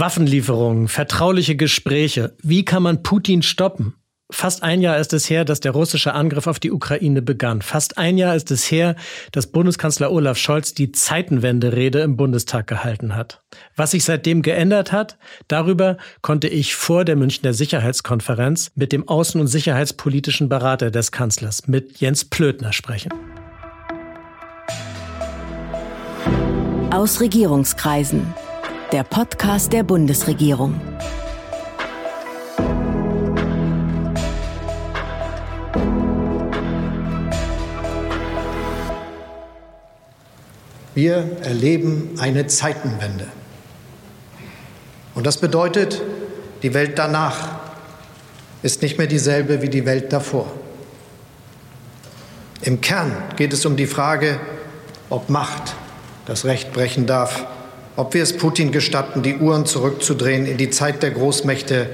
Waffenlieferungen, vertrauliche Gespräche. Wie kann man Putin stoppen? Fast ein Jahr ist es her, dass der russische Angriff auf die Ukraine begann. Fast ein Jahr ist es her, dass Bundeskanzler Olaf Scholz die Zeitenwende-Rede im Bundestag gehalten hat. Was sich seitdem geändert hat, darüber konnte ich vor der Münchner Sicherheitskonferenz mit dem außen- und sicherheitspolitischen Berater des Kanzlers, mit Jens Plötner, sprechen. Aus Regierungskreisen. Der Podcast der Bundesregierung. Wir erleben eine Zeitenwende. Und das bedeutet, die Welt danach ist nicht mehr dieselbe wie die Welt davor. Im Kern geht es um die Frage, ob Macht das Recht brechen darf, ob wir es Putin gestatten, die Uhren zurückzudrehen in die Zeit der Großmächte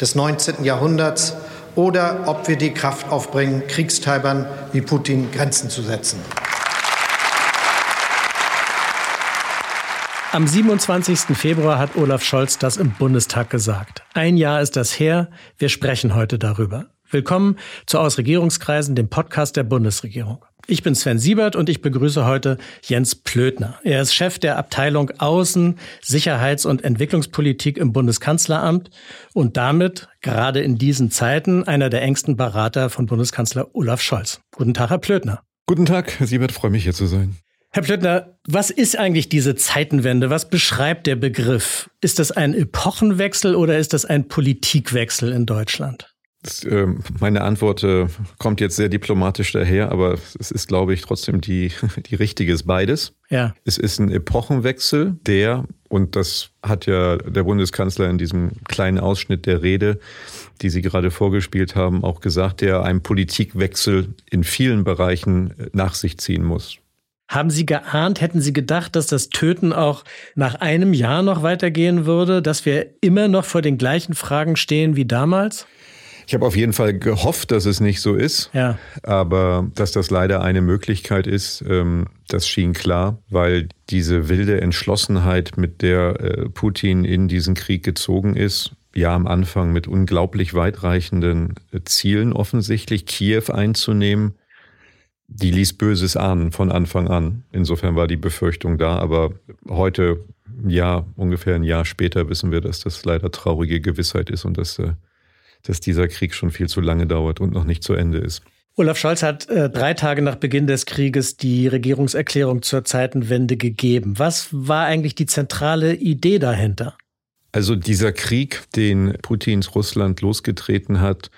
des 19. Jahrhunderts oder ob wir die Kraft aufbringen, Kriegstreibern wie Putin Grenzen zu setzen. Am 27. Februar hat Olaf Scholz das im Bundestag gesagt. Ein Jahr ist das her. Wir sprechen heute darüber. Willkommen zu Aus Regierungskreisen, dem Podcast der Bundesregierung. Ich bin Sven Siebert und ich begrüße heute Jens Plötner. Er ist Chef der Abteilung Außen-, Sicherheits- und Entwicklungspolitik im Bundeskanzleramt und damit gerade in diesen Zeiten einer der engsten Berater von Bundeskanzler Olaf Scholz. Guten Tag, Herr Plötner. Guten Tag, Herr Siebert, freue mich hier zu sein. Herr Plöttner, was ist eigentlich diese Zeitenwende? Was beschreibt der Begriff? Ist das ein Epochenwechsel oder ist das ein Politikwechsel in Deutschland? Das, äh, meine Antwort äh, kommt jetzt sehr diplomatisch daher, aber es ist, glaube ich, trotzdem die, die richtige ist beides. Ja. Es ist ein Epochenwechsel, der, und das hat ja der Bundeskanzler in diesem kleinen Ausschnitt der Rede, die Sie gerade vorgespielt haben, auch gesagt, der einen Politikwechsel in vielen Bereichen äh, nach sich ziehen muss. Haben Sie geahnt, hätten Sie gedacht, dass das Töten auch nach einem Jahr noch weitergehen würde, dass wir immer noch vor den gleichen Fragen stehen wie damals? Ich habe auf jeden Fall gehofft, dass es nicht so ist. Ja. Aber dass das leider eine Möglichkeit ist, ähm, das schien klar, weil diese wilde Entschlossenheit, mit der äh, Putin in diesen Krieg gezogen ist, ja am Anfang mit unglaublich weitreichenden äh, Zielen offensichtlich, Kiew einzunehmen, die ließ Böses ahnen von Anfang an. Insofern war die Befürchtung da, aber heute, ja, ungefähr ein Jahr später wissen wir, dass das leider traurige Gewissheit ist und dass äh, dass dieser Krieg schon viel zu lange dauert und noch nicht zu Ende ist. Olaf Scholz hat äh, drei Tage nach Beginn des Krieges die Regierungserklärung zur Zeitenwende gegeben. Was war eigentlich die zentrale Idee dahinter? Also dieser Krieg, den Putins Russland losgetreten hat,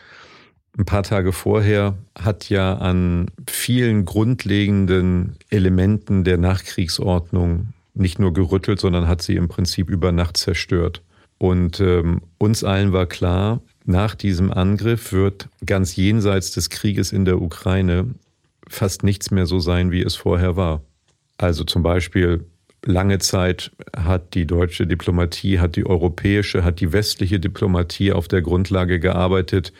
ein paar Tage vorher, hat ja an vielen grundlegenden Elementen der Nachkriegsordnung nicht nur gerüttelt, sondern hat sie im Prinzip über Nacht zerstört. Und ähm, uns allen war klar, nach diesem Angriff wird ganz jenseits des Krieges in der Ukraine fast nichts mehr so sein, wie es vorher war. Also zum Beispiel lange Zeit hat die deutsche Diplomatie, hat die europäische, hat die westliche Diplomatie auf der Grundlage gearbeitet,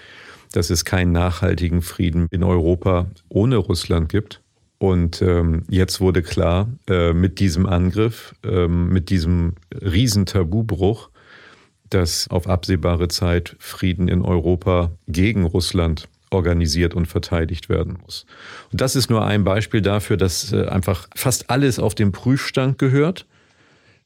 dass es keinen nachhaltigen Frieden in Europa ohne Russland gibt. Und ähm, jetzt wurde klar, äh, mit diesem Angriff, äh, mit diesem Riesentabubruch, dass auf absehbare Zeit Frieden in Europa gegen Russland organisiert und verteidigt werden muss. Und das ist nur ein Beispiel dafür, dass äh, einfach fast alles auf den Prüfstand gehört.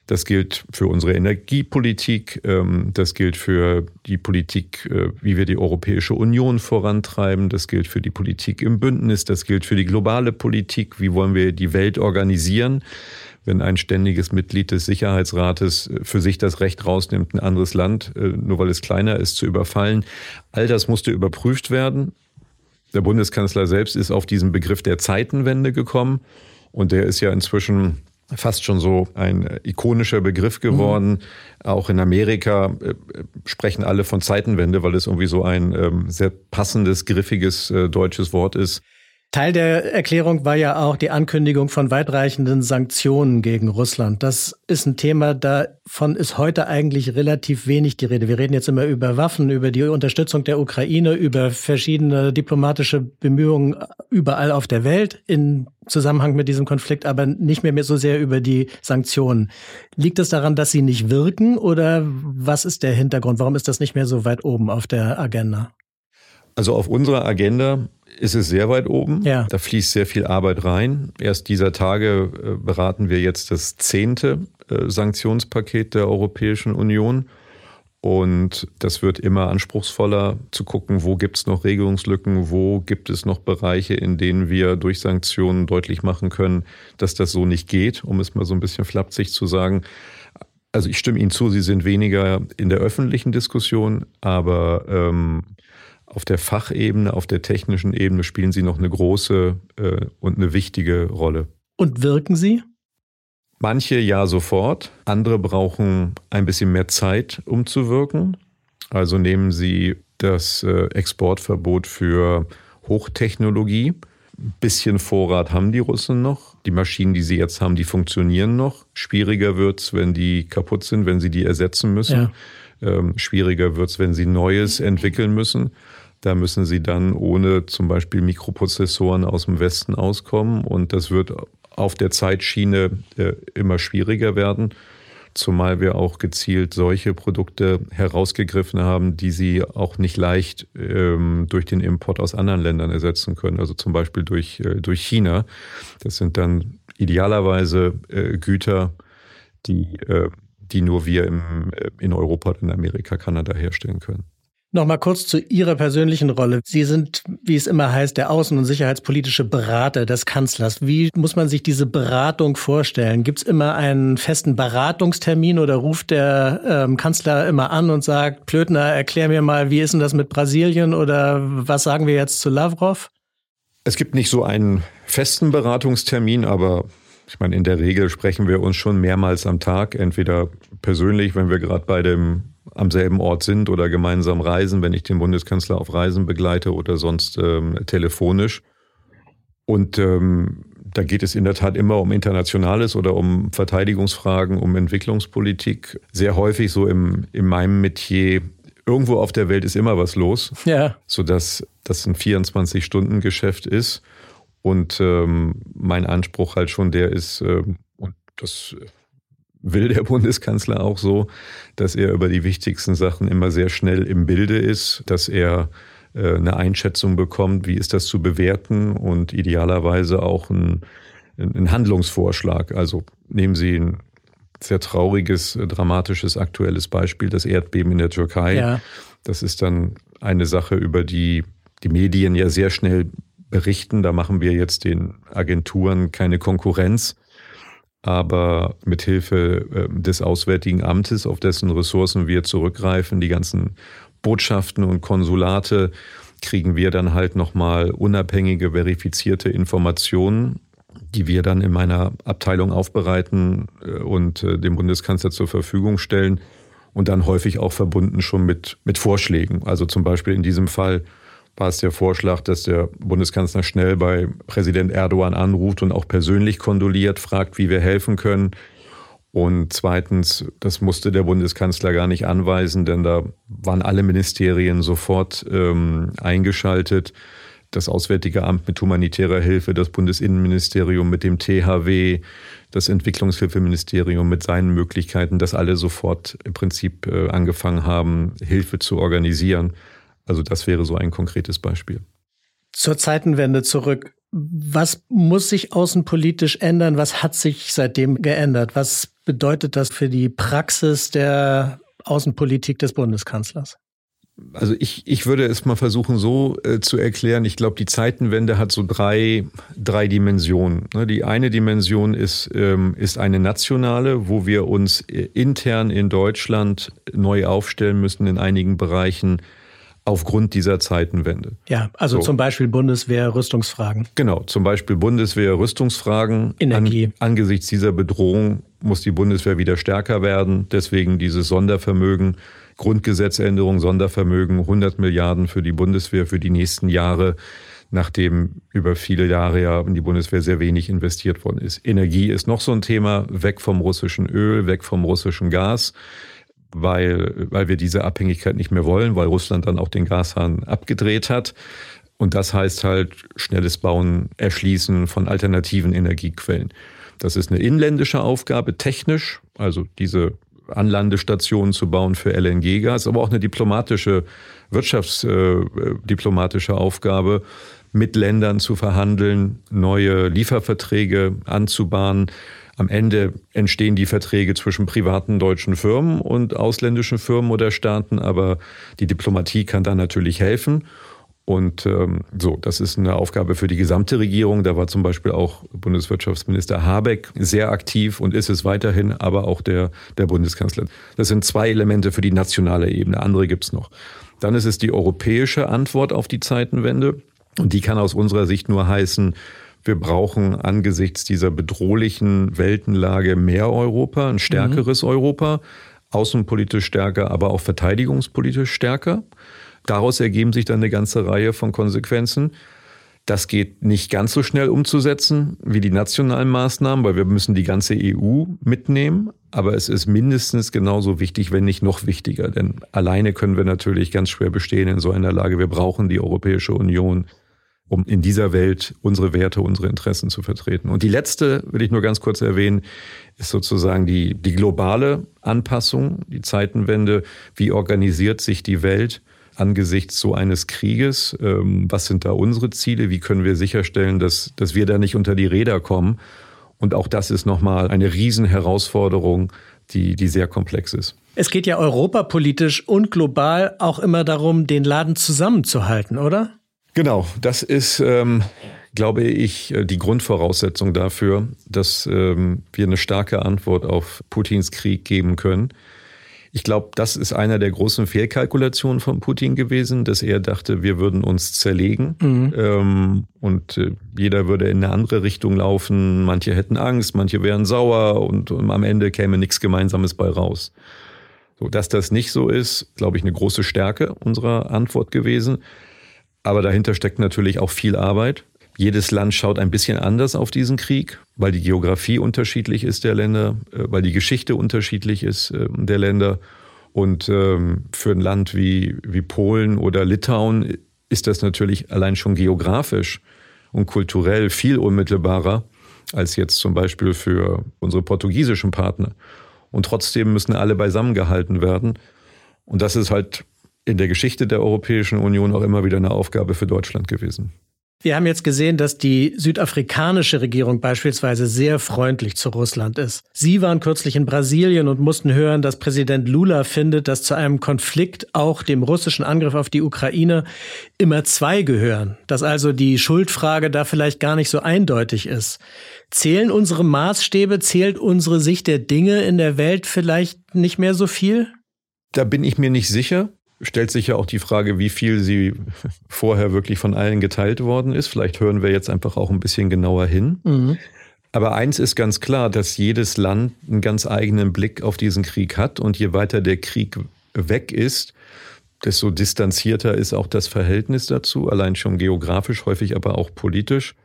Das gilt für unsere Energiepolitik, ähm, das gilt für die Politik, äh, wie wir die Europäische Union vorantreiben, das gilt für die Politik im Bündnis, das gilt für die globale Politik, wie wollen wir die Welt organisieren wenn ein ständiges Mitglied des Sicherheitsrates äh, für sich das Recht rausnimmt, ein anderes Land, äh, nur weil es kleiner ist, zu überfallen. All das musste überprüft werden. Der Bundeskanzler selbst ist auf diesen Begriff der Zeitenwende gekommen und der ist ja inzwischen fast schon so ein äh, ikonischer Begriff geworden. Mhm. Auch in Amerika sprechen alle von Zeitenwende, weil es irgendwie so ein ähm, sehr passendes, griffiges deutsches Wort ist. Teil der Erklärung war ja auch die Ankündigung von weitreichenden Sanktionen gegen Russland. Das ist ein Thema, davon ist heute eigentlich relativ wenig die Rede. Wir reden jetzt immer über Waffen, über die Unterstützung der Ukraine, über verschiedene diplomatische Bemühungen überall auf der Welt in Zusammenhang mit diesem Konflikt, aber nicht mehr so sehr über die Sanktionen. Liegt es daran, dass sie nicht wirken oder was ist der Hintergrund? Warum ist das nicht mehr so weit oben auf der Agenda? Also auf unserer Agenda ist es sehr weit oben. Ja. Da fließt sehr viel Arbeit rein. Erst dieser Tage äh, beraten wir jetzt das zehnte äh, Sanktionspaket der Europäischen Union. Und das wird immer anspruchsvoller zu gucken, wo gibt es noch Regelungslücken, wo gibt es noch Bereiche, in denen wir durch Sanktionen deutlich machen können, dass das so nicht geht, um es mal so ein bisschen flapsig zu sagen. Also ich stimme Ihnen zu, Sie sind weniger in der öffentlichen Diskussion, aber ähm, auf der Fachebene, auf der technischen Ebene spielen sie noch eine große äh, und eine wichtige Rolle. Und wirken sie? Manche ja sofort, andere brauchen ein bisschen mehr Zeit, um zu wirken. Also nehmen Sie das äh, Exportverbot für Hochtechnologie. Ein bisschen Vorrat haben die Russen noch. Die Maschinen, die sie jetzt haben, die funktionieren noch. Schwieriger wird es, wenn die kaputt sind, wenn sie die ersetzen müssen. Ja. Ähm, schwieriger wird es, wenn sie Neues entwickeln müssen. Da müssen sie dann ohne zum Beispiel Mikroprozessoren aus dem Westen auskommen und das wird auf der Zeitschiene äh, immer schwieriger werden, zumal wir auch gezielt solche Produkte herausgegriffen haben, die sie auch nicht leicht ähm, durch den Import aus anderen Ländern ersetzen können, also zum Beispiel durch, äh, durch China. Das sind dann idealerweise äh, Güter, die, äh, die nur wir im, äh, in Europa in Amerika, Kanada herstellen können. Nochmal kurz zu Ihrer persönlichen Rolle. Sie sind, wie es immer heißt, der außen- und sicherheitspolitische Berater des Kanzlers. Wie muss man sich diese Beratung vorstellen? Gibt es immer einen festen Beratungstermin oder ruft der ähm, Kanzler immer an und sagt, Plötner, erklär mir mal, wie ist denn das mit Brasilien oder was sagen wir jetzt zu Lavrov? Es gibt nicht so einen festen Beratungstermin, aber ich meine, in der Regel sprechen wir uns schon mehrmals am Tag, entweder persönlich, wenn wir gerade bei dem am selben Ort sind oder gemeinsam reisen, wenn ich den Bundeskanzler auf Reisen begleite oder sonst ähm, telefonisch. Und ähm, da geht es in der Tat immer um Internationales oder um Verteidigungsfragen, um Entwicklungspolitik. Sehr häufig so im, in meinem Metier. Irgendwo auf der Welt ist immer was los, ja. sodass das ein 24-Stunden-Geschäft ist. Und ähm, mein Anspruch halt schon der ist, äh, und das will der Bundeskanzler auch so, dass er über die wichtigsten Sachen immer sehr schnell im Bilde ist, dass er äh, eine Einschätzung bekommt, wie ist das zu bewerten und idealerweise auch ein, ein Handlungsvorschlag. Also nehmen Sie ein sehr trauriges, dramatisches, aktuelles Beispiel, das Erdbeben in der Türkei. Ja. Das ist dann eine Sache, über die die Medien ja sehr schnell berichten. Da machen wir jetzt den Agenturen keine Konkurrenz aber mit Hilfe ähm, des Auswärtigen Amtes, auf dessen Ressourcen wir zurückgreifen, die ganzen Botschaften und Konsulate, kriegen wir dann halt nochmal unabhängige, verifizierte Informationen, die wir dann in meiner Abteilung aufbereiten äh, und äh, dem Bundeskanzler zur Verfügung stellen und dann häufig auch verbunden schon mit, mit Vorschlägen. Also zum Beispiel in diesem Fall war es der Vorschlag, dass der Bundeskanzler schnell bei Präsident Erdogan anruft und auch persönlich kondoliert, fragt, wie wir helfen können. Und zweitens, das musste der Bundeskanzler gar nicht anweisen, denn da waren alle Ministerien sofort ähm, eingeschaltet. Das Auswärtige Amt mit humanitärer Hilfe, das Bundesinnenministerium mit dem THW, das Entwicklungshilfeministerium mit seinen Möglichkeiten, dass alle sofort im Prinzip äh, angefangen haben, Hilfe zu organisieren. Also das wäre so ein konkretes Beispiel. Zur Zeitenwende zurück. Was muss sich außenpolitisch ändern? Was hat sich seitdem geändert? Was bedeutet das für die Praxis der Außenpolitik des Bundeskanzlers? Also ich, ich würde es mal versuchen so äh, zu erklären. Ich glaube, die Zeitenwende hat so drei, drei Dimensionen. Ne, die eine Dimension ist, ähm, ist eine nationale, wo wir uns äh, intern in Deutschland neu aufstellen müssen in einigen Bereichen aufgrund dieser Zeitenwende. Ja, also so. zum Beispiel Bundeswehr, Rüstungsfragen. Genau, zum Beispiel Bundeswehr, Rüstungsfragen. Energie. An, angesichts dieser Bedrohung muss die Bundeswehr wieder stärker werden. Deswegen dieses Sondervermögen, Grundgesetzänderung, Sondervermögen, 100 Milliarden für die Bundeswehr für die nächsten Jahre. nachdem über viele Jahre ja in die Bundeswehr sehr wenig investiert worden ist. Energie ist noch so ein Thema, weg vom russischen Öl, weg vom russischen Gas, weil, weil wir diese Abhängigkeit nicht mehr wollen, weil Russland dann auch den Gashahn abgedreht hat. Und das heißt halt schnelles Bauen, Erschließen von alternativen Energiequellen. Das ist eine inländische Aufgabe, technisch, also diese Anlandestationen zu bauen für LNG-Gas, aber auch eine diplomatische, wirtschaftsdiplomatische äh, Aufgabe, mit Ländern zu verhandeln, neue Lieferverträge anzubahnen. Am Ende entstehen die Verträge zwischen privaten deutschen Firmen und ausländischen Firmen oder Staaten, aber die Diplomatie kann da natürlich helfen. Und ähm, so, das ist eine Aufgabe für die gesamte Regierung. Da war zum Beispiel auch Bundeswirtschaftsminister Habeck sehr aktiv und ist es weiterhin, aber auch der, der Bundeskanzler. Das sind zwei Elemente für die nationale Ebene. Andere gibt's noch. Dann ist es die europäische Antwort auf die Zeitenwende. Und die kann aus unserer Sicht nur heißen, wir brauchen angesichts dieser bedrohlichen Weltenlage mehr Europa, ein stärkeres mhm. Europa, außenpolitisch stärker, aber auch verteidigungspolitisch stärker. Daraus ergeben sich dann eine ganze Reihe von Konsequenzen. Das geht nicht ganz so schnell umzusetzen wie die nationalen Maßnahmen, weil wir müssen die ganze EU mitnehmen. Aber es ist mindestens genauso wichtig, wenn nicht noch wichtiger. Denn alleine können wir natürlich ganz schwer bestehen in so einer Lage. Wir brauchen die Europäische Union, um in dieser Welt unsere Werte, unsere Interessen zu vertreten. Und die letzte, will ich nur ganz kurz erwähnen, ist sozusagen die, die globale Anpassung, die Zeitenwende. Wie organisiert sich die Welt? angesichts so eines Krieges? Ähm, was sind da unsere Ziele? Wie können wir sicherstellen, dass, dass wir da nicht unter die Räder kommen? Und auch das ist nochmal eine Riesenherausforderung, die, die sehr komplex ist. Es geht ja europapolitisch und global auch immer darum, den Laden zusammenzuhalten, oder? Genau, das ist, ähm, glaube ich, die Grundvoraussetzung dafür, dass ähm, wir eine starke Antwort auf Putins Krieg geben können. Ich glaube, das ist einer der großen Fehlkalkulationen von Putin gewesen, dass er dachte, wir würden uns zerlegen mhm. ähm, und äh, jeder würde in eine andere Richtung laufen. Manche hätten Angst, manche wären sauer und, und am Ende käme nichts Gemeinsames bei raus. So, dass das nicht so ist, glaube ich, eine große Stärke unserer Antwort gewesen. Aber dahinter steckt natürlich auch viel Arbeit. Jedes Land schaut ein bisschen anders auf diesen Krieg, weil die Geografie unterschiedlich ist der Länder, äh, weil die Geschichte unterschiedlich ist äh, der Länder. Und ähm, für ein Land wie, wie Polen oder Litauen ist das natürlich allein schon geografisch und kulturell viel unmittelbarer als jetzt zum Beispiel für unsere portugiesischen Partner. Und trotzdem müssen alle beisammengehalten werden. Und das ist halt in der Geschichte der Europäischen Union auch immer wieder eine Aufgabe für Deutschland gewesen. Wir haben jetzt gesehen, dass die südafrikanische Regierung beispielsweise sehr freundlich zu Russland ist. Sie waren kürzlich in Brasilien und mussten hören, dass Präsident Lula findet, dass zu einem Konflikt, auch dem russischen Angriff auf die Ukraine, immer zwei gehören. Dass also die Schuldfrage da vielleicht gar nicht so eindeutig ist. Zählen unsere Maßstäbe, zählt unsere Sicht der Dinge in der Welt vielleicht nicht mehr so viel? Da bin ich mir nicht sicher stellt sich ja auch die Frage, wie viel sie vorher wirklich von allen geteilt worden ist. Vielleicht hören wir jetzt einfach auch ein bisschen genauer hin. Mhm. Aber eins ist ganz klar, dass jedes Land einen ganz eigenen Blick auf diesen Krieg hat und je weiter der Krieg weg ist, desto distanzierter ist auch das Verhältnis dazu, allein schon geografisch, häufig aber auch politisch.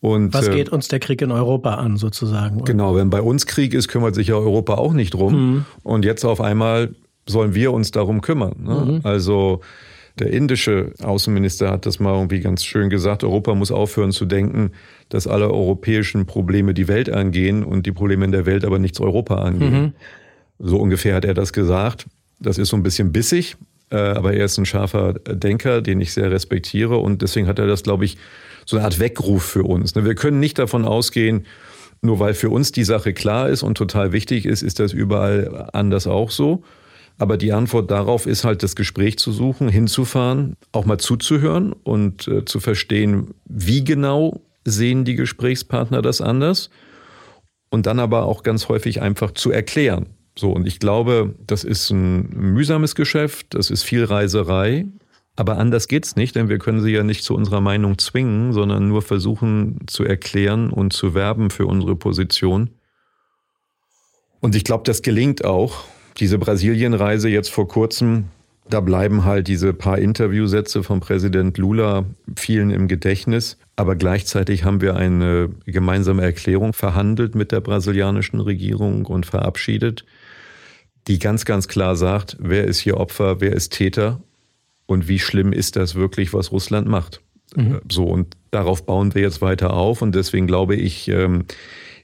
Und, Was äh, geht uns der Krieg in Europa an, sozusagen? Genau, wenn bei uns Krieg ist, kümmert sich ja Europa auch nicht drum. Mhm. Und jetzt auf einmal sollen wir uns darum kümmern. Ne? Mhm. Also der indische Außenminister hat das mal irgendwie ganz schön gesagt, Europa muss aufhören zu denken, dass alle europäischen Probleme die Welt angehen und die Probleme in der Welt aber nichts Europa angehen. Mhm. So ungefähr hat er das gesagt. Das ist so ein bisschen bissig, äh, aber er ist ein scharfer Denker, den ich sehr respektiere und deswegen hat er das, glaube ich, so eine Art Weckruf für uns. Ne? Wir können nicht davon ausgehen, nur weil für uns die Sache klar ist und total wichtig ist, ist das überall anders auch so. Aber die Antwort darauf ist halt, das Gespräch zu suchen, hinzufahren, auch mal zuzuhören und äh, zu verstehen, wie genau sehen die Gesprächspartner das anders und dann aber auch ganz häufig einfach zu erklären. So, und ich glaube, das ist ein mühsames Geschäft, das ist viel Reiserei, aber anders geht's nicht, denn wir können sie ja nicht zu unserer Meinung zwingen, sondern nur versuchen zu erklären und zu werben für unsere Position. Und ich glaube, das gelingt auch diese Brasilienreise jetzt vor kurzem Da bleiben halt diese paar Interviewsätze von Präsident Lula vielen im Gedächtnis. Aber gleichzeitig haben wir eine gemeinsame Erklärung verhandelt mit der brasilianischen Regierung und verabschiedet, die ganz, ganz klar sagt, wer ist hier Opfer, wer ist Täter und wie schlimm ist das wirklich, was Russland macht. Mhm. So, und darauf bauen wir jetzt weiter auf. Und deswegen glaube ich, ähm,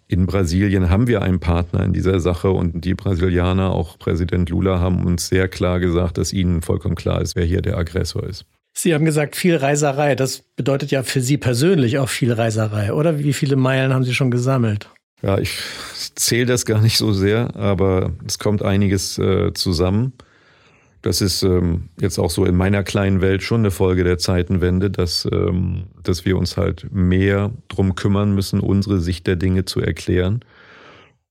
in Brasilien haben wir einen Partner in dieser Sache und die Brasilianer, auch Präsident Lula, haben uns sehr klar gesagt, dass ihnen vollkommen klar ist, wer hier der Aggressor ist. Sie haben gesagt, viel Reiserei. Das bedeutet ja für Sie persönlich auch viel Reiserei, oder? Wie viele Meilen haben Sie schon gesammelt? Ja, ich zähle das gar nicht so sehr, aber es kommt einiges äh, zusammen. Das ist ähm, jetzt auch so in meiner kleinen Welt schon eine Folge der Zeitenwende, dass, ähm, dass wir uns halt mehr drum kümmern müssen, unsere Sicht der Dinge zu erklären.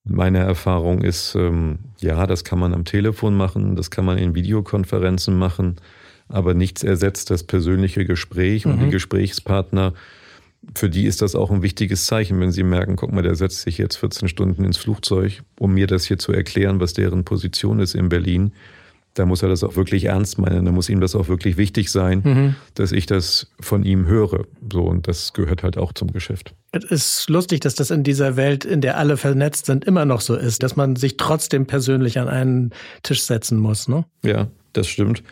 Meine Erfahrung ist, ähm, ja, das kann man am Telefon machen, das kann man in Videokonferenzen machen, aber nichts ersetzt das persönliche Gespräch mhm. und die mhm. Gesprächspartner. Für die ist das auch ein wichtiges Zeichen, wenn sie merken, guck mal, der setzt sich jetzt 14 Stunden ins Flugzeug, um mir das hier zu erklären, was deren Position ist in Berlin da muss er das auch wirklich ernst meinen. Da muss ihm das auch wirklich wichtig sein, mhm. dass ich das von ihm höre. So, und das gehört halt auch zum Geschäft. Es ist lustig, dass das in dieser Welt, in der alle vernetzt sind, immer noch so ist, dass man sich trotzdem persönlich an einen Tisch setzen muss. Ne? Ja, das stimmt.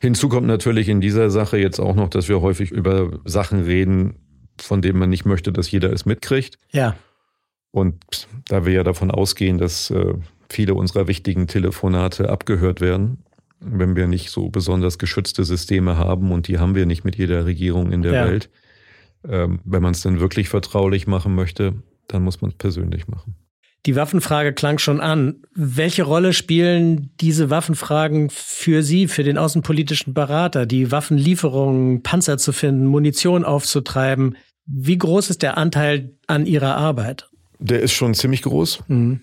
Hinzu kommt natürlich in dieser Sache jetzt auch noch, dass wir häufig über Sachen reden, von denen man nicht möchte, dass jeder es mitkriegt. Ja. Und da wir ja davon ausgehen, dass äh, viele unserer wichtigen Telefonate abgehört werden, wenn wir nicht so besonders geschützte Systeme haben und die haben wir nicht mit jeder Regierung in der ja. Welt. Ähm, wenn man es dann wirklich vertraulich machen möchte, dann muss man es persönlich machen. Die Waffenfrage klang schon an. Welche Rolle spielen diese Waffenfragen für Sie, für den außenpolitischen Berater, die Waffenlieferungen, Panzer zu finden, Munition aufzutreiben? Wie groß ist der Anteil an Ihrer Arbeit? Der ist schon ziemlich groß. Mhm.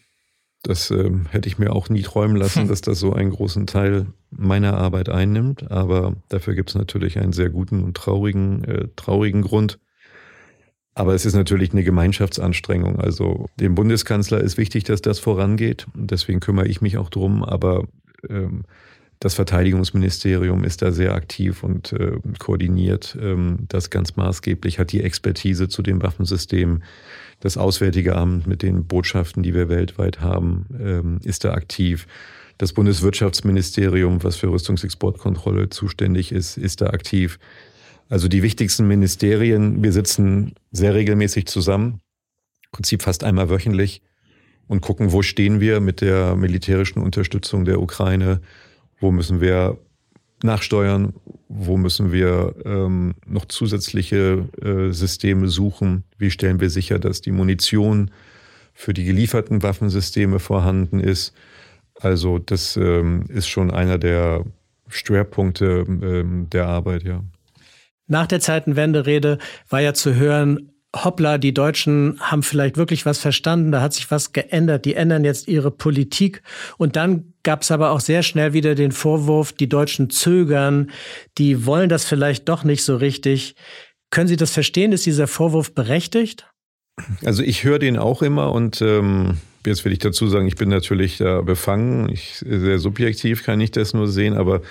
Das äh, hätte ich mir auch nie träumen lassen, dass das so einen großen Teil meiner Arbeit einnimmt. Aber dafür gibt es natürlich einen sehr guten und traurigen, äh, traurigen Grund. Aber es ist natürlich eine Gemeinschaftsanstrengung. Also dem Bundeskanzler ist wichtig, dass das vorangeht. Deswegen kümmere ich mich auch drum. Aber ähm, das Verteidigungsministerium ist da sehr aktiv und äh, koordiniert ähm, das ganz maßgeblich, hat die Expertise zu dem Waffensystem. Das Auswärtige Amt mit den Botschaften, die wir weltweit haben, ähm, ist da aktiv. Das Bundeswirtschaftsministerium, was für Rüstungsexportkontrolle zuständig ist, ist da aktiv. Also die wichtigsten Ministerien, wir sitzen sehr regelmäßig zusammen, im Prinzip fast einmal wöchentlich und gucken, wo stehen wir mit der militärischen Unterstützung der Ukraine, wo müssen wir nachsteuern, wo müssen wir ähm, noch zusätzliche äh, Systeme suchen, wie stellen wir sicher, dass die Munition für die gelieferten Waffensysteme vorhanden ist. Also das ähm, ist schon einer der Schwerpunkte ähm, der Arbeit, ja. Nach der Zeitenwende-Rede war ja zu hören, hoppla, die Deutschen haben vielleicht wirklich was verstanden, da hat sich was geändert, die ändern jetzt ihre Politik. Und dann gab es aber auch sehr schnell wieder den Vorwurf, die Deutschen zögern, die wollen das vielleicht doch nicht so richtig. Können Sie das verstehen? Ist dieser Vorwurf berechtigt? Also ich höre den auch immer und ähm, jetzt will ich dazu sagen, ich bin natürlich da befangen. Ich, sehr subjektiv kann ich das nur sehen, aber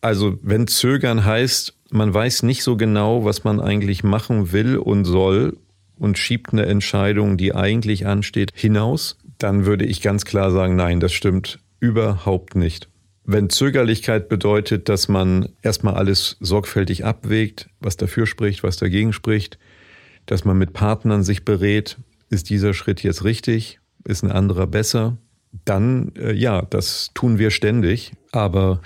also wenn zögern heißt, man weiß nicht so genau, was man eigentlich machen will und soll und schiebt eine Entscheidung, die eigentlich ansteht, hinaus, dann würde ich ganz klar sagen, nein, das stimmt überhaupt nicht. Wenn Zögerlichkeit bedeutet, dass man erstmal alles sorgfältig abwägt, was dafür spricht, was dagegen spricht, dass man mit Partnern sich berät, ist dieser Schritt jetzt richtig, ist ein anderer besser, dann äh, ja, das tun wir ständig, aber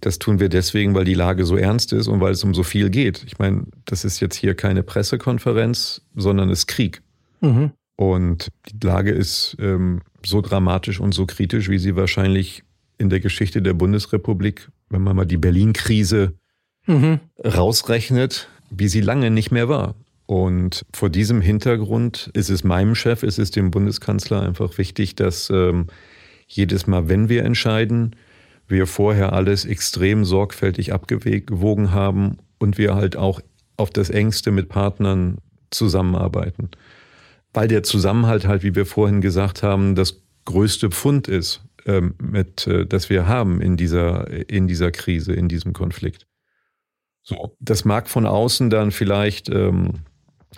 das tun wir deswegen, weil die Lage so ernst ist und weil es um so viel geht. Ich meine, das ist jetzt hier keine Pressekonferenz, sondern es ist Krieg. Mhm. Und die Lage ist ähm, so dramatisch und so kritisch, wie sie wahrscheinlich in der Geschichte der Bundesrepublik, wenn man mal die Berlin-Krise mhm. rausrechnet, wie sie lange nicht mehr war. Und vor diesem Hintergrund ist es meinem Chef, ist es dem Bundeskanzler einfach wichtig, dass ähm, jedes Mal, wenn wir entscheiden, wir vorher alles extrem sorgfältig abgewogen haben und wir halt auch auf das engste mit Partnern zusammenarbeiten. Weil der Zusammenhalt halt, wie wir vorhin gesagt haben, das größte Pfund ist, ähm, mit, äh, das wir haben in dieser, in dieser Krise, in diesem Konflikt. So, das mag von außen dann vielleicht ähm,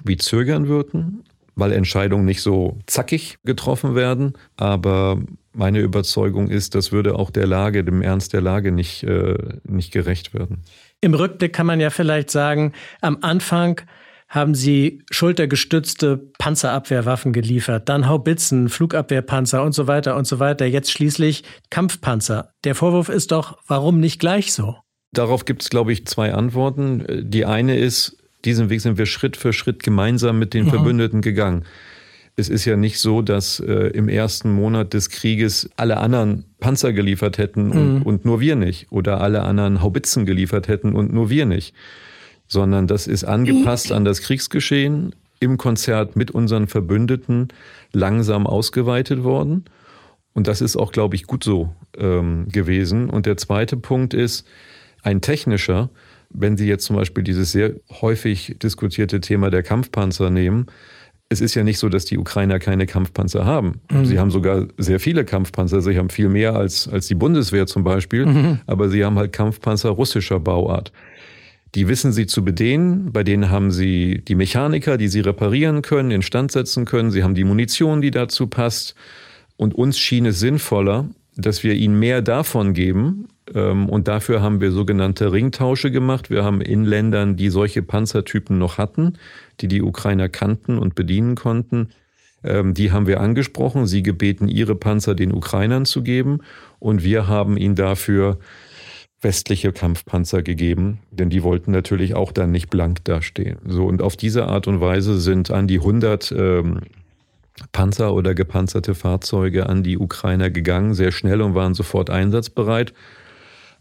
wie zögern wirken, weil Entscheidungen nicht so zackig getroffen werden. Aber meine Überzeugung ist, das würde auch der Lage, dem Ernst der Lage nicht, äh, nicht gerecht werden. Im Rückblick kann man ja vielleicht sagen, am Anfang haben sie schultergestützte Panzerabwehrwaffen geliefert, dann Haubitzen, Flugabwehrpanzer und so weiter und so weiter, jetzt schließlich Kampfpanzer. Der Vorwurf ist doch, warum nicht gleich so? Darauf gibt es, glaube ich, zwei Antworten. Die eine ist, diesen Weg sind wir Schritt für Schritt gemeinsam mit den mhm. Verbündeten gegangen. Es ist ja nicht so, dass äh, im ersten Monat des Krieges alle anderen Panzer geliefert hätten und, mhm. und nur wir nicht. Oder alle anderen Haubitzen geliefert hätten und nur wir nicht sondern das ist angepasst an das Kriegsgeschehen im Konzert mit unseren Verbündeten langsam ausgeweitet worden. Und das ist auch, glaube ich, gut so ähm, gewesen. Und der zweite Punkt ist ein technischer. Wenn Sie jetzt zum Beispiel dieses sehr häufig diskutierte Thema der Kampfpanzer nehmen, es ist ja nicht so, dass die Ukrainer keine Kampfpanzer haben. Mhm. Sie haben sogar sehr viele Kampfpanzer. Sie haben viel mehr als, als die Bundeswehr zum Beispiel. Mhm. Aber sie haben halt Kampfpanzer russischer Bauart. Die wissen sie zu bedienen, bei denen haben sie die Mechaniker, die sie reparieren können, instand setzen können, sie haben die Munition, die dazu passt. Und uns schien es sinnvoller, dass wir ihnen mehr davon geben. Ähm, und dafür haben wir sogenannte Ringtausche gemacht. Wir haben in Ländern, die solche Panzertypen noch hatten, die die Ukrainer kannten und bedienen konnten, ähm, die haben wir angesprochen. Sie gebeten, ihre Panzer den Ukrainern zu geben. Und wir haben ihnen dafür westliche Kampfpanzer gegeben, denn die wollten natürlich auch dann nicht blank dastehen. So und auf diese Art und Weise sind an die 100 ähm, Panzer oder gepanzerte Fahrzeuge an die Ukrainer gegangen, sehr schnell und waren sofort einsatzbereit.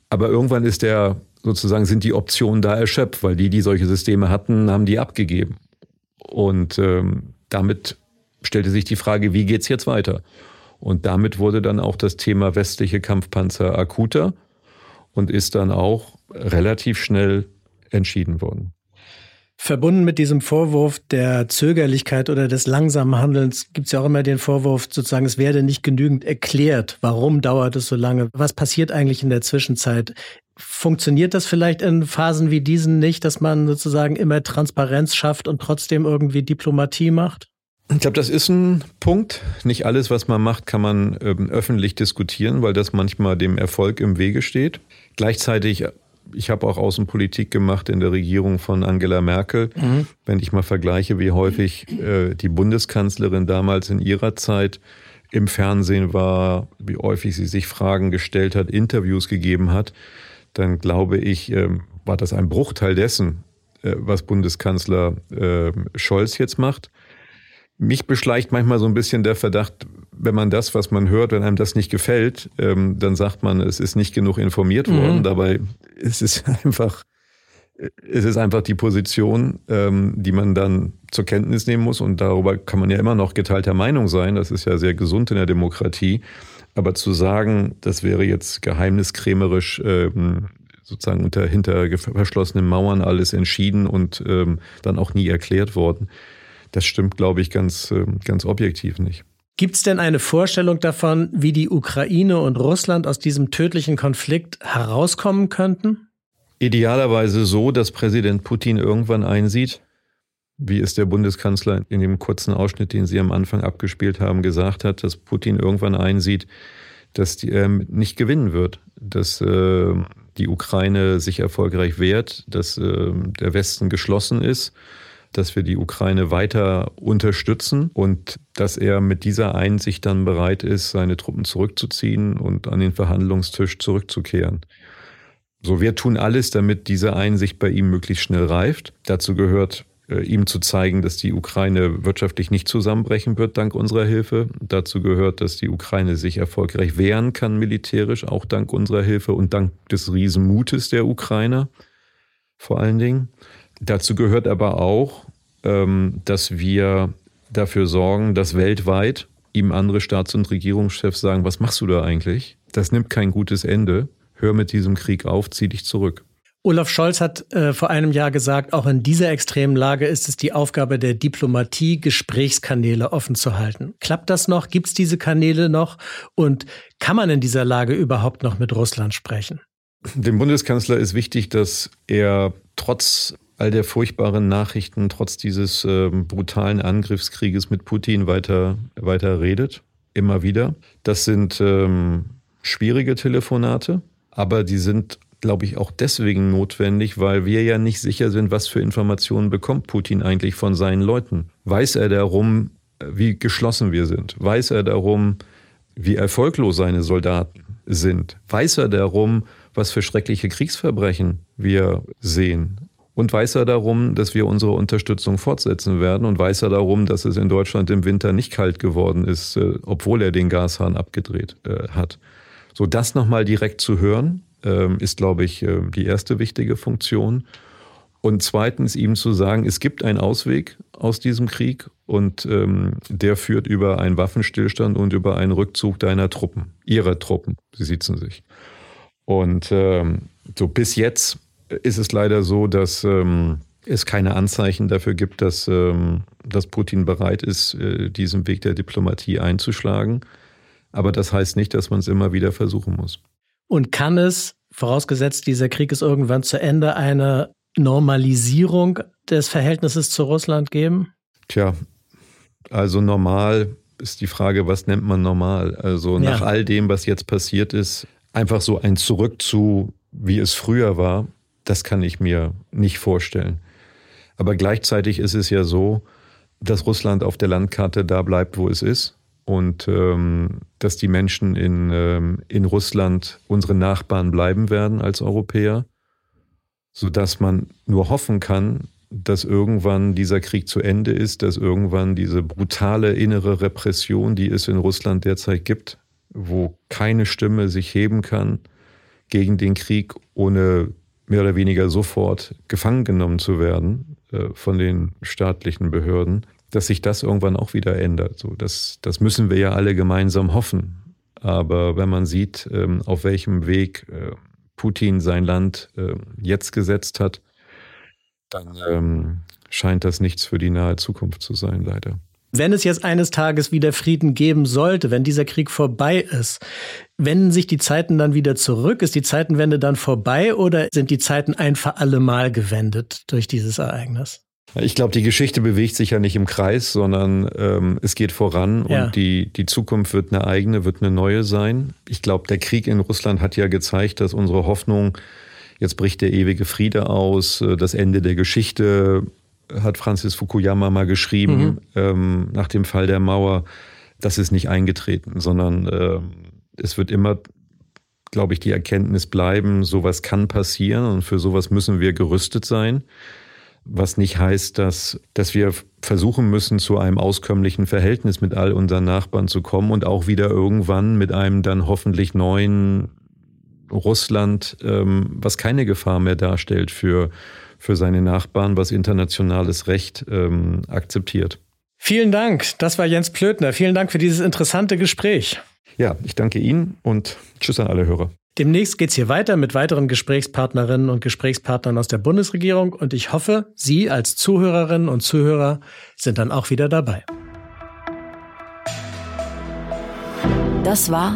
Aber irgendwann ist der sozusagen sind die Optionen da erschöpft, weil die, die solche Systeme hatten, haben die abgegeben. Und ähm, damit stellte sich die Frage, wie geht's jetzt weiter? Und damit wurde dann auch das Thema westliche Kampfpanzer akuter und ist dann auch relativ schnell entschieden worden. Verbunden mit diesem Vorwurf der Zögerlichkeit oder des langsamen Handelns gibt es ja auch immer den Vorwurf, sozusagen, es werde nicht genügend erklärt. Warum dauert es so lange? Was passiert eigentlich in der Zwischenzeit? Funktioniert das vielleicht in Phasen wie diesen nicht, dass man sozusagen immer Transparenz schafft und trotzdem irgendwie Diplomatie macht? Ich glaube, das ist ein Punkt. Nicht alles, was man macht, kann man ähm, öffentlich diskutieren, weil das manchmal dem Erfolg im Wege steht. Gleichzeitig, ich habe auch Außenpolitik gemacht in der Regierung von Angela Merkel. Mhm. Wenn ich mal vergleiche, wie häufig äh, die Bundeskanzlerin damals in ihrer Zeit im Fernsehen war, wie häufig sie sich Fragen gestellt hat, Interviews gegeben hat, dann glaube ich, äh, war das ein Bruchteil dessen, äh, was Bundeskanzler äh, Scholz jetzt macht. Mich beschleicht manchmal so ein bisschen der Verdacht, wenn man das, was man hört, wenn einem das nicht gefällt, ähm, dann sagt man, es ist nicht genug informiert worden. Mhm. Dabei ist es einfach, es ist einfach die Position, ähm, die man dann zur Kenntnis nehmen muss. Und darüber kann man ja immer noch geteilter Meinung sein. Das ist ja sehr gesund in der Demokratie. Aber zu sagen, das wäre jetzt geheimniskrämerisch ähm, sozusagen unter hinter verschlossenen Mauern alles entschieden und ähm, dann auch nie erklärt worden, das stimmt, glaube ich, ganz, ähm, ganz objektiv nicht. Gibt es denn eine Vorstellung davon, wie die Ukraine und Russland aus diesem tödlichen Konflikt herauskommen könnten? Idealerweise so, dass Präsident Putin irgendwann einsieht, wie es der Bundeskanzler in dem kurzen Ausschnitt, den Sie am Anfang abgespielt haben, gesagt hat, dass Putin irgendwann einsieht, dass er ähm, nicht gewinnen wird, dass äh, die Ukraine sich erfolgreich wehrt, dass äh, der Westen geschlossen ist dass wir die Ukraine weiter unterstützen und dass er mit dieser Einsicht dann bereit ist, seine Truppen zurückzuziehen und an den Verhandlungstisch zurückzukehren. So, wir tun alles, damit diese Einsicht bei ihm möglichst schnell reift. Dazu gehört, äh, ihm zu zeigen, dass die Ukraine wirtschaftlich nicht zusammenbrechen wird dank unserer Hilfe. Dazu gehört, dass die Ukraine sich erfolgreich wehren kann militärisch, auch dank unserer Hilfe und dank des Riesenmutes der Ukrainer vor allen Dingen. Dazu gehört aber auch, ähm, dass wir dafür sorgen, dass weltweit ihm andere Staats- und Regierungschefs sagen, was machst du da eigentlich? Das nimmt kein gutes Ende. Hör mit diesem Krieg auf, zieh dich zurück. Olaf Scholz hat äh, vor einem Jahr gesagt, auch in dieser extremen Lage ist es die Aufgabe der Diplomatie, Gesprächskanäle offen zu halten. Klappt das noch? Gibt es diese Kanäle noch? Und kann man in dieser Lage überhaupt noch mit Russland sprechen? Dem Bundeskanzler ist wichtig, dass er trotz all der furchtbaren Nachrichten, trotz dieses äh, brutalen Angriffskrieges mit Putin weiter, weiter redet. Immer wieder. Das sind ähm, schwierige Telefonate, aber die sind glaube ich, auch deswegen notwendig, weil wir ja nicht sicher sind, was für Informationen bekommt Putin eigentlich von seinen Leuten. Weiß er darum, wie geschlossen wir sind? Weiß er darum, wie erfolglos seine Soldaten sind? Weiß er darum, was für schreckliche Kriegsverbrechen wir sehen? Und weiß er darum, dass wir unsere Unterstützung fortsetzen werden? Und weiß er darum, dass es in Deutschland im Winter nicht kalt geworden ist, äh, obwohl er den Gashahn abgedreht äh, hat? So das nochmal direkt zu hören, ähm, ist, glaube ich, ähm, die erste wichtige Funktion. Und zweitens ihm zu sagen, es gibt einen Ausweg aus diesem Krieg und ähm, der führt über einen Waffenstillstand und über einen Rückzug deiner Truppen, ihrer Truppen. Sie sitzen sich. Und ähm, so bis jetzt ist es leider so, dass ähm, es keine Anzeichen dafür gibt, dass, ähm, dass Putin bereit ist, äh, diesen Weg der Diplomatie einzuschlagen. Aber das heißt nicht, dass man es immer wieder versuchen muss. Und kann es, vorausgesetzt dieser Krieg ist irgendwann zu Ende, eine Normalisierung des Verhältnisses zu Russland geben? Tja, also normal ist die Frage, was nennt man normal? Also ja. nach all dem, was jetzt passiert ist, einfach so ein Zurück zu, wie es früher war, das kann ich mir nicht vorstellen. Aber gleichzeitig ist es ja so, dass Russland auf der Landkarte da bleibt, wo es ist und ähm, dass die Menschen in, ähm, in Russland unsere Nachbarn bleiben werden als Europäer, sodass man nur hoffen kann, dass irgendwann dieser Krieg zu Ende ist, dass irgendwann diese brutale innere Repression, die es in Russland derzeit gibt, wo keine Stimme sich heben kann gegen den Krieg, ohne mehr oder weniger sofort gefangen genommen zu werden äh, von den staatlichen Behörden, dass sich das irgendwann auch wieder ändert. So, das, das müssen wir ja alle gemeinsam hoffen. Aber wenn man sieht, ähm, auf welchem Weg äh, Putin sein Land äh, jetzt gesetzt hat, dann ähm, scheint das nichts für die nahe Zukunft zu sein, leider. Wenn es jetzt eines Tages wieder Frieden geben sollte, wenn dieser Krieg vorbei ist, wenden sich die Zeiten dann wieder zurück? Ist die Zeitenwende dann vorbei oder sind die Zeiten ein für alle Mal gewendet durch dieses Ereignis? Ich glaube, die Geschichte bewegt sich ja nicht im Kreis, sondern ähm, es geht voran ja. und die, die Zukunft wird eine eigene, wird eine neue sein. Ich glaube, der Krieg in Russland hat ja gezeigt, dass unsere Hoffnung, jetzt bricht der ewige Friede aus, äh, das Ende der Geschichte, hat Francis Fukuyama mal geschrieben, mhm. ähm, nach dem Fall der Mauer, das ist nicht eingetreten, sondern äh, es wird immer glaube ich, die Erkenntnis bleiben, sowas kann passieren und für sowas müssen wir gerüstet sein was nicht heißt, dass, dass wir versuchen müssen, zu einem auskömmlichen Verhältnis mit all unseren Nachbarn zu kommen und auch wieder irgendwann mit einem dann hoffentlich neuen Russland, ähm, was keine Gefahr mehr darstellt für, für seine Nachbarn, was internationales Recht ähm, akzeptiert. Vielen Dank. Das war Jens Plötner. Vielen Dank für dieses interessante Gespräch. Ja, ich danke Ihnen und tschüss an alle Hörer. Demnächst geht es hier weiter mit weiteren Gesprächspartnerinnen und Gesprächspartnern aus der Bundesregierung und ich hoffe, Sie als Zuhörerinnen und Zuhörer sind dann auch wieder dabei. Das war